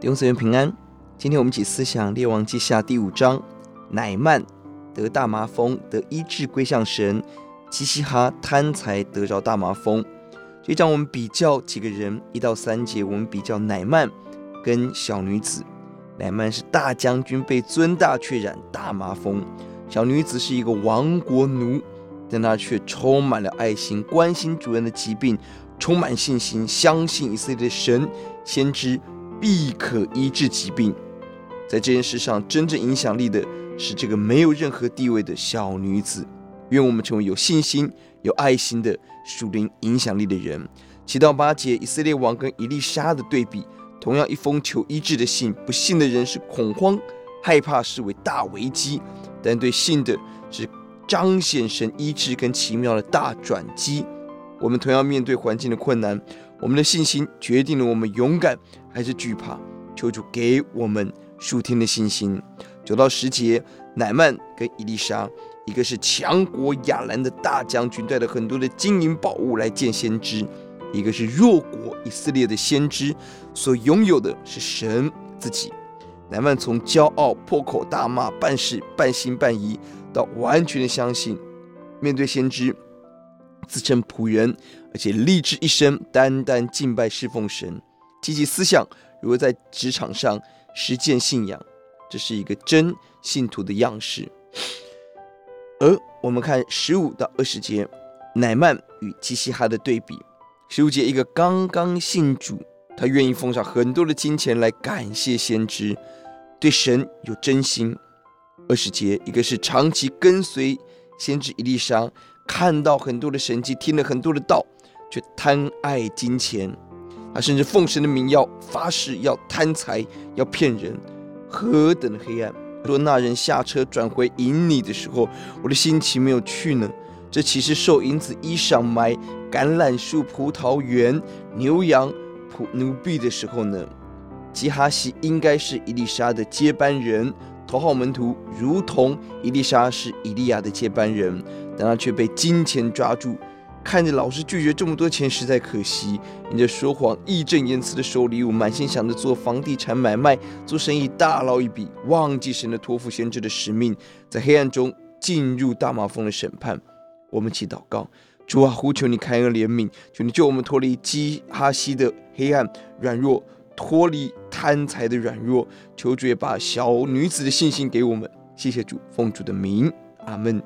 弟兄姊妹平安，今天我们一起思想列王记下第五章，乃曼得大麻风得医治归向神，基西哈贪财得着大麻风。这一章我们比较几个人，一到三节我们比较乃曼跟小女子。乃曼是大将军，被尊大却染大麻风；小女子是一个亡国奴，但她却充满了爱心，关心主人的疾病，充满信心，相信以色列的神先知。必可医治疾病，在这件事上真正影响力的是这个没有任何地位的小女子。愿我们成为有信心、有爱心的属灵影响力的人。七到八节，以色列王跟伊丽莎的对比，同样一封求医治的信，不信的人是恐慌、害怕，视为大危机；但对信的是彰显神医治跟奇妙的大转机。我们同样面对环境的困难。我们的信心决定了我们勇敢还是惧怕。求主给我们数天的信心。九到十节，乃曼跟伊丽莎，一个是强国亚兰的大将军，带了很多的金银宝物来见先知；一个是弱国以色列的先知，所拥有的是神自己。乃曼从骄傲、破口大骂、办事半信半疑，到完全的相信，面对先知。自称仆人，而且立志一生单单敬拜侍奉神，积极思想如何在职场上实践信仰，这是一个真信徒的样式。而我们看十五到二十节，乃曼与基西哈的对比。十五节，一个刚刚信主，他愿意奉上很多的金钱来感谢先知，对神有真心。二十节，一个是长期跟随先知以利沙。看到很多的神迹，听了很多的道，却贪爱金钱。他甚至奉神的名要发誓，要贪财，要骗人，何等的黑暗！若那人下车转回营里的时候，我的心情没有去呢？这岂是受银子衣裳买橄榄树、葡萄园、牛羊、仆奴婢的时候呢？基哈西应该是伊丽莎的接班人。头号门徒如同伊丽莎是以利亚的接班人，但他却被金钱抓住，看着老师拒绝这么多钱，实在可惜。你这说谎、义正言辞的收礼物，满心想着做房地产买卖、做生意大捞一笔，忘记神的托付先知的使命，在黑暗中进入大马蜂的审判。我们起祷告，主啊，呼求你开恩怜悯，求你救我们脱离基哈西的黑暗软弱。脱离贪财的软弱，求主也把小女子的信心给我们。谢谢主，奉主的名，阿门。